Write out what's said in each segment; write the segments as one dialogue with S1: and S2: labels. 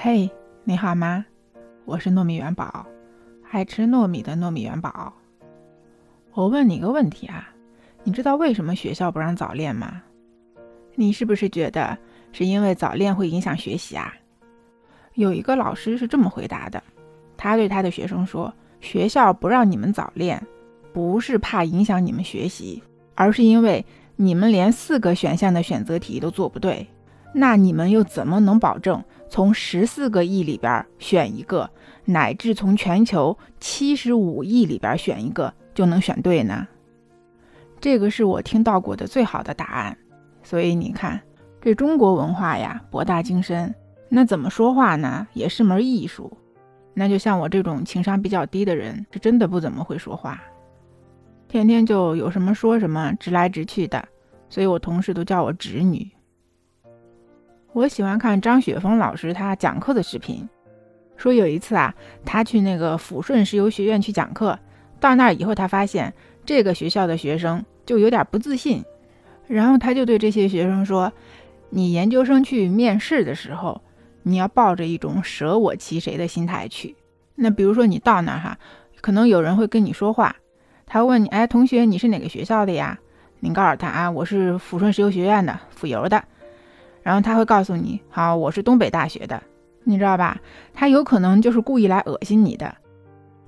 S1: 嘿，你好吗？我是糯米元宝，爱吃糯米的糯米元宝。我问你个问题啊，你知道为什么学校不让早恋吗？你是不是觉得是因为早恋会影响学习啊？有一个老师是这么回答的，他对他的学生说：“学校不让你们早恋，不是怕影响你们学习，而是因为你们连四个选项的选择题都做不对。”那你们又怎么能保证从十四个亿里边选一个，乃至从全球七十五亿里边选一个就能选对呢？这个是我听到过的最好的答案。所以你看，这中国文化呀，博大精深。那怎么说话呢，也是门艺术。那就像我这种情商比较低的人，是真的不怎么会说话，天天就有什么说什么，直来直去的。所以我同事都叫我直女。我喜欢看张雪峰老师他讲课的视频，说有一次啊，他去那个抚顺石油学院去讲课，到那儿以后，他发现这个学校的学生就有点不自信，然后他就对这些学生说：“你研究生去面试的时候，你要抱着一种舍我其谁的心态去。那比如说你到那儿哈，可能有人会跟你说话，他问你，哎，同学，你是哪个学校的呀？你告诉他啊，我是抚顺石油学院的，抚油的。”然后他会告诉你，好，我是东北大学的，你知道吧？他有可能就是故意来恶心你的。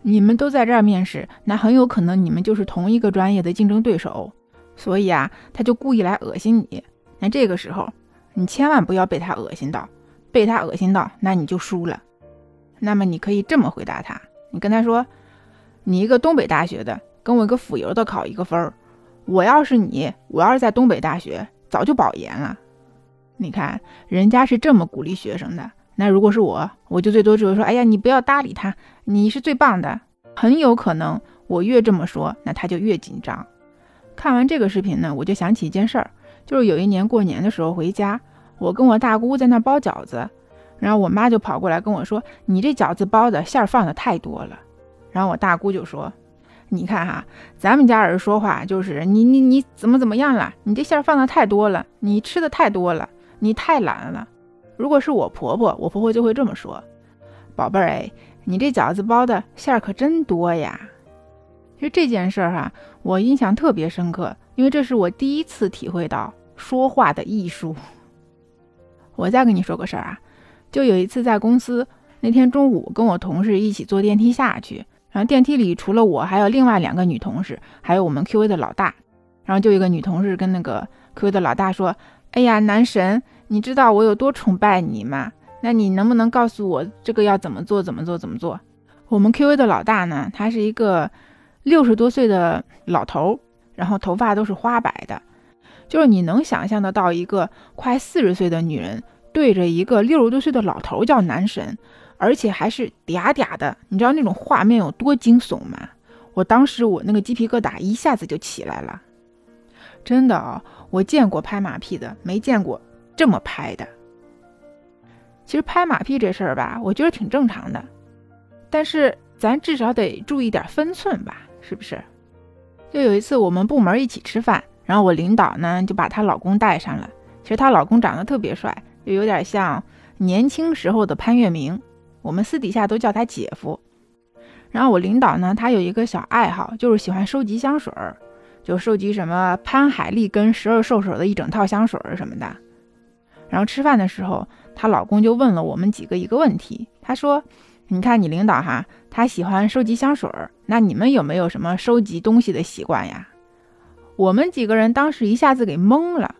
S1: 你们都在这儿面试，那很有可能你们就是同一个专业的竞争对手，所以啊，他就故意来恶心你。那这个时候，你千万不要被他恶心到，被他恶心到，那你就输了。那么你可以这么回答他，你跟他说，你一个东北大学的，跟我一个辅油的考一个分儿，我要是你，我要是在东北大学，早就保研了。你看，人家是这么鼓励学生的。那如果是我，我就最多只会说：“哎呀，你不要搭理他，你是最棒的。”很有可能，我越这么说，那他就越紧张。看完这个视频呢，我就想起一件事儿，就是有一年过年的时候回家，我跟我大姑在那包饺子，然后我妈就跑过来跟我说：“你这饺子包的馅儿放的太多了。”然后我大姑就说：“你看哈，咱们家人说话就是你你你怎么怎么样了？你这馅儿放的太多了，你吃的太多了。”你太懒了。如果是我婆婆，我婆婆就会这么说：“宝贝儿，哎，你这饺子包的馅儿可真多呀。”其实这件事儿哈，我印象特别深刻，因为这是我第一次体会到说话的艺术。我再跟你说个事儿啊，就有一次在公司，那天中午跟我同事一起坐电梯下去，然后电梯里除了我，还有另外两个女同事，还有我们 Q A 的老大。然后就一个女同事跟那个 Q A 的老大说。哎呀，男神，你知道我有多崇拜你吗？那你能不能告诉我这个要怎么做？怎么做？怎么做？我们 Q A 的老大呢？他是一个六十多岁的老头，然后头发都是花白的，就是你能想象得到一个快四十岁的女人对着一个六十多岁的老头叫男神，而且还是嗲嗲的，你知道那种画面有多惊悚吗？我当时我那个鸡皮疙瘩一下子就起来了。真的啊，我见过拍马屁的，没见过这么拍的。其实拍马屁这事儿吧，我觉得挺正常的，但是咱至少得注意点分寸吧，是不是？就有一次我们部门一起吃饭，然后我领导呢就把她老公带上了。其实她老公长得特别帅，就有点像年轻时候的潘粤明，我们私底下都叫他姐夫。然后我领导呢，他有一个小爱好，就是喜欢收集香水儿。就收集什么潘海利跟十二兽首的一整套香水什么的，然后吃饭的时候，她老公就问了我们几个一个问题，他说：“你看你领导哈，他喜欢收集香水，那你们有没有什么收集东西的习惯呀？”我们几个人当时一下子给懵了，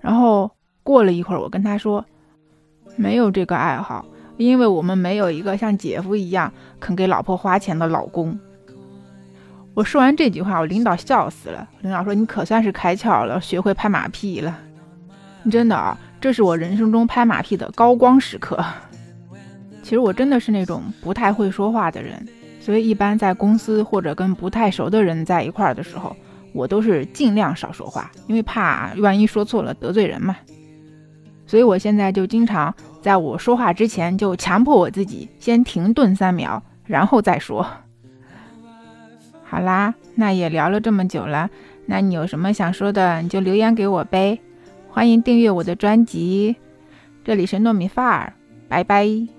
S1: 然后过了一会儿，我跟他说：“没有这个爱好，因为我们没有一个像姐夫一样肯给老婆花钱的老公。”我说完这句话，我领导笑死了。领导说：“你可算是开窍了，学会拍马屁了。真的啊，这是我人生中拍马屁的高光时刻。其实我真的是那种不太会说话的人，所以一般在公司或者跟不太熟的人在一块儿的时候，我都是尽量少说话，因为怕万一说错了得罪人嘛。所以我现在就经常在我说话之前，就强迫我自己先停顿三秒，然后再说。”好啦，那也聊了这么久了，那你有什么想说的，你就留言给我呗。欢迎订阅我的专辑，这里是糯米饭儿，拜拜。